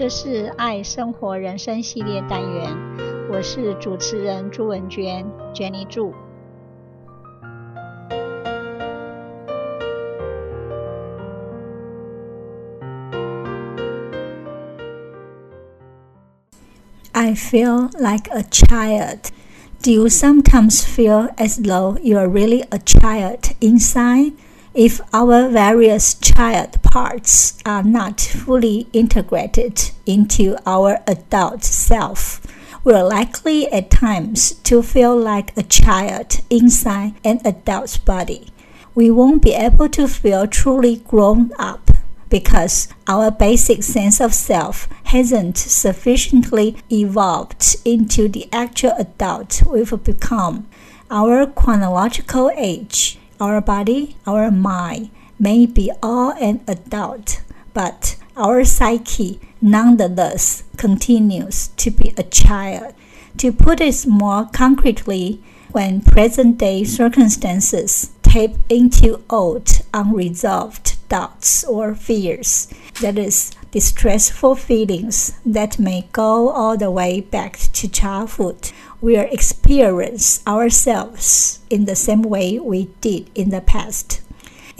这是爱生活人生系列单元，我是主持人朱文娟，Jenny 祝。I feel like a child. Do you sometimes feel as though you are really a child inside? If our various child parts are not fully integrated into our adult self, we're likely at times to feel like a child inside an adult's body. We won't be able to feel truly grown up because our basic sense of self hasn't sufficiently evolved into the actual adult we've become. Our chronological age our body, our mind may be all an adult, but our psyche nonetheless continues to be a child. To put it more concretely, when present day circumstances tap into old, unresolved doubts or fears, that is, distressful feelings that may go all the way back to childhood, we'll experience ourselves in the same way we did in the past.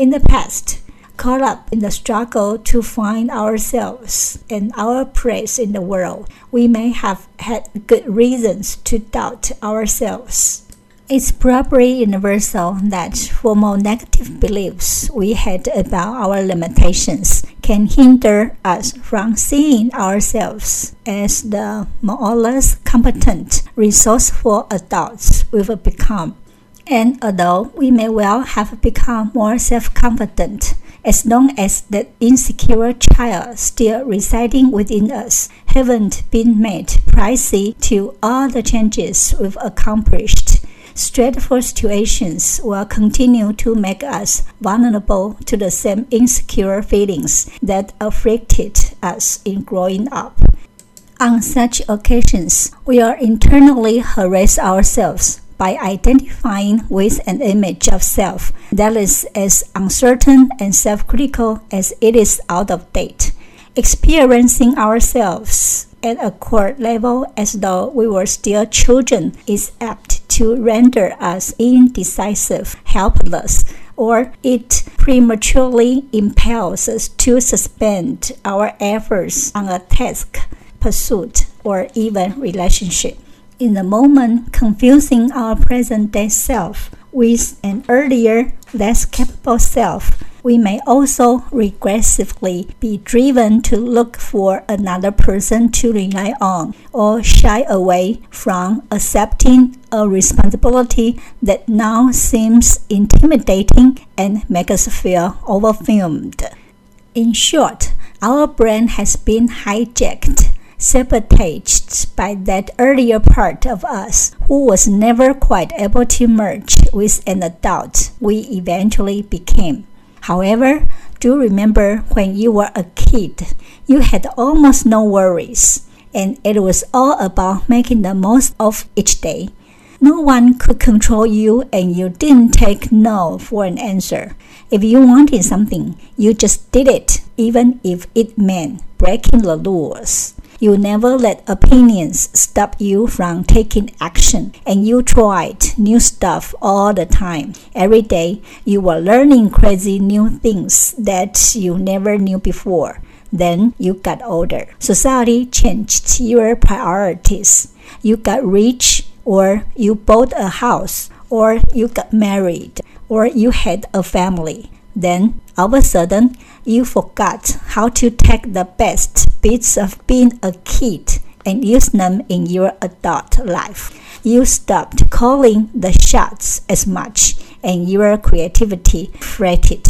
In the past, caught up in the struggle to find ourselves and our place in the world, we may have had good reasons to doubt ourselves. It's probably universal that formal negative beliefs we had about our limitations can hinder us from seeing ourselves as the more or less competent, resourceful adults we've become. And although we may well have become more self confident, as long as the insecure child still residing within us haven't been made pricey to all the changes we've accomplished Stressful situations will continue to make us vulnerable to the same insecure feelings that afflicted us in growing up. On such occasions, we are internally harass ourselves by identifying with an image of self that is as uncertain and self critical as it is out of date. Experiencing ourselves at a core level as though we were still children is apt to render us indecisive, helpless, or it prematurely impels us to suspend our efforts on a task, pursuit, or even relationship. In the moment, confusing our present day self with an earlier, less capable self we may also regressively be driven to look for another person to rely on or shy away from accepting a responsibility that now seems intimidating and makes us feel overwhelmed. In short, our brain has been hijacked sabotaged by that earlier part of us who was never quite able to merge with an adult we eventually became. However, do remember when you were a kid, you had almost no worries, and it was all about making the most of each day. No one could control you, and you didn't take no for an answer. If you wanted something, you just did it, even if it meant breaking the rules. You never let opinions stop you from taking action, and you tried new stuff all the time. Every day, you were learning crazy new things that you never knew before. Then you got older. Society changed your priorities. You got rich, or you bought a house, or you got married, or you had a family. Then, all of a sudden, you forgot how to take the best bits of being a kid and use them in your adult life. You stopped calling the shots as much and your creativity fretted.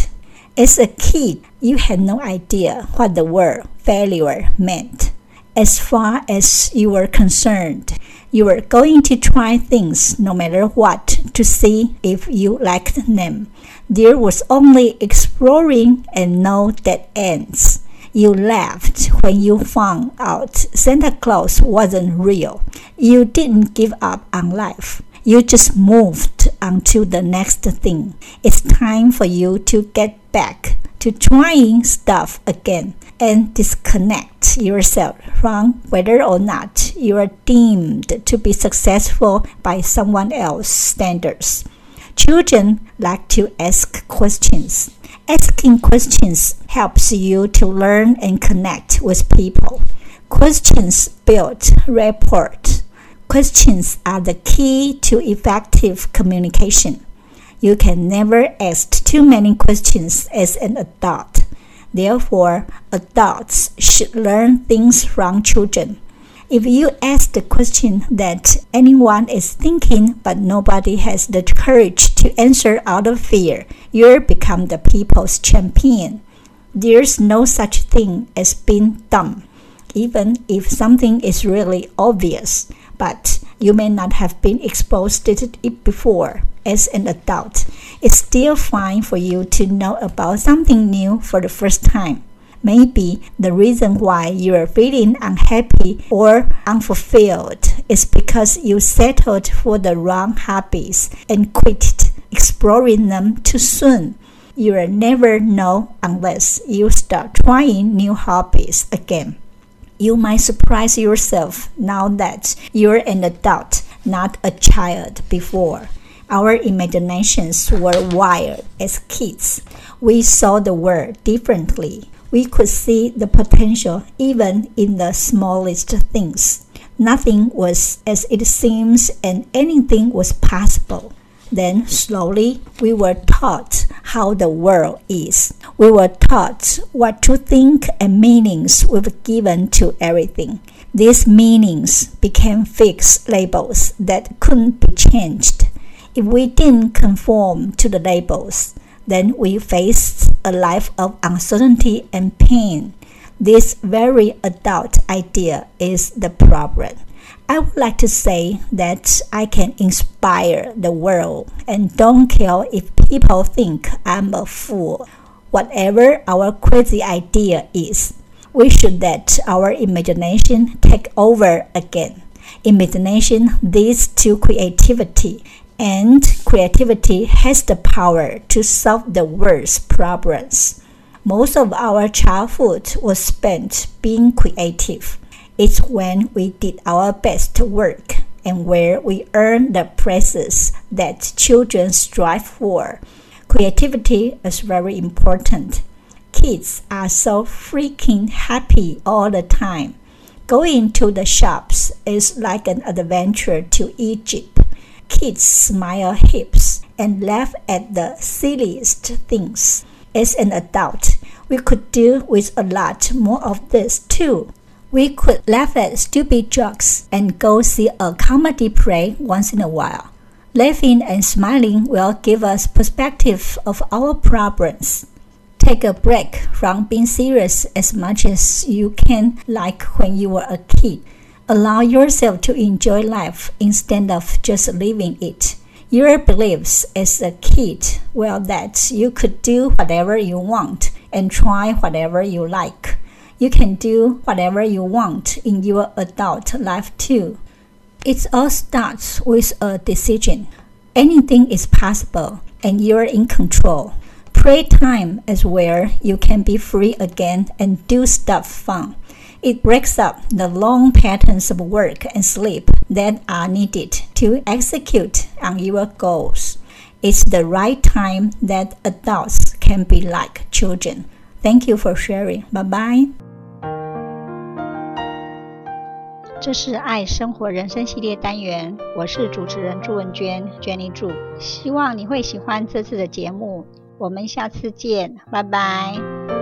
As a kid, you had no idea what the word failure meant. As far as you were concerned, you were going to try things no matter what to see if you liked them. There was only exploring and no dead ends. You laughed when you found out Santa Claus wasn't real. You didn't give up on life. You just moved on to the next thing. It's time for you to get back to trying stuff again and disconnect yourself from whether or not you are deemed to be successful by someone else's standards. Children like to ask questions. Asking questions helps you to learn and connect with people. Questions build rapport. Questions are the key to effective communication. You can never ask too many questions as an adult. Therefore, adults should learn things from children. If you ask the question that anyone is thinking but nobody has the courage to answer out of fear, you'll become the people's champion. There's no such thing as being dumb, even if something is really obvious, but you may not have been exposed to it before. As an adult, it's still fine for you to know about something new for the first time. Maybe the reason why you are feeling unhappy or unfulfilled is because you settled for the wrong hobbies and quit exploring them too soon. You'll never know unless you start trying new hobbies again. You might surprise yourself now that you're an adult, not a child before. Our imaginations were wired as kids. We saw the world differently we could see the potential even in the smallest things. Nothing was as it seems, and anything was possible. Then, slowly, we were taught how the world is. We were taught what to think, and meanings were given to everything. These meanings became fixed labels that couldn't be changed. If we didn't conform to the labels, then we face a life of uncertainty and pain. This very adult idea is the problem. I would like to say that I can inspire the world and don't care if people think I'm a fool. Whatever our crazy idea is, we should let our imagination take over again. Imagination leads to creativity and creativity has the power to solve the world's problems. Most of our childhood was spent being creative. It's when we did our best work and where we earn the praises that children strive for. Creativity is very important. Kids are so freaking happy all the time. Going to the shops is like an adventure to Egypt kids smile hips and laugh at the silliest things. As an adult, we could deal with a lot more of this too. We could laugh at stupid jokes and go see a comedy play once in a while. Laughing and smiling will give us perspective of our problems. Take a break from being serious as much as you can like when you were a kid. Allow yourself to enjoy life instead of just living it. Your beliefs as a kid were that you could do whatever you want and try whatever you like. You can do whatever you want in your adult life too. It all starts with a decision. Anything is possible and you're in control. Playtime is where you can be free again and do stuff fun. It breaks up the long patterns of work and sleep that are needed to execute on your goals. It's the right time that adults can be like children. Thank you for sharing. Bye bye. 这是爱生活人生系列单元，我是主持人朱文娟，Jenny 祝，希望你会喜欢这次的节目。我们下次见，拜拜。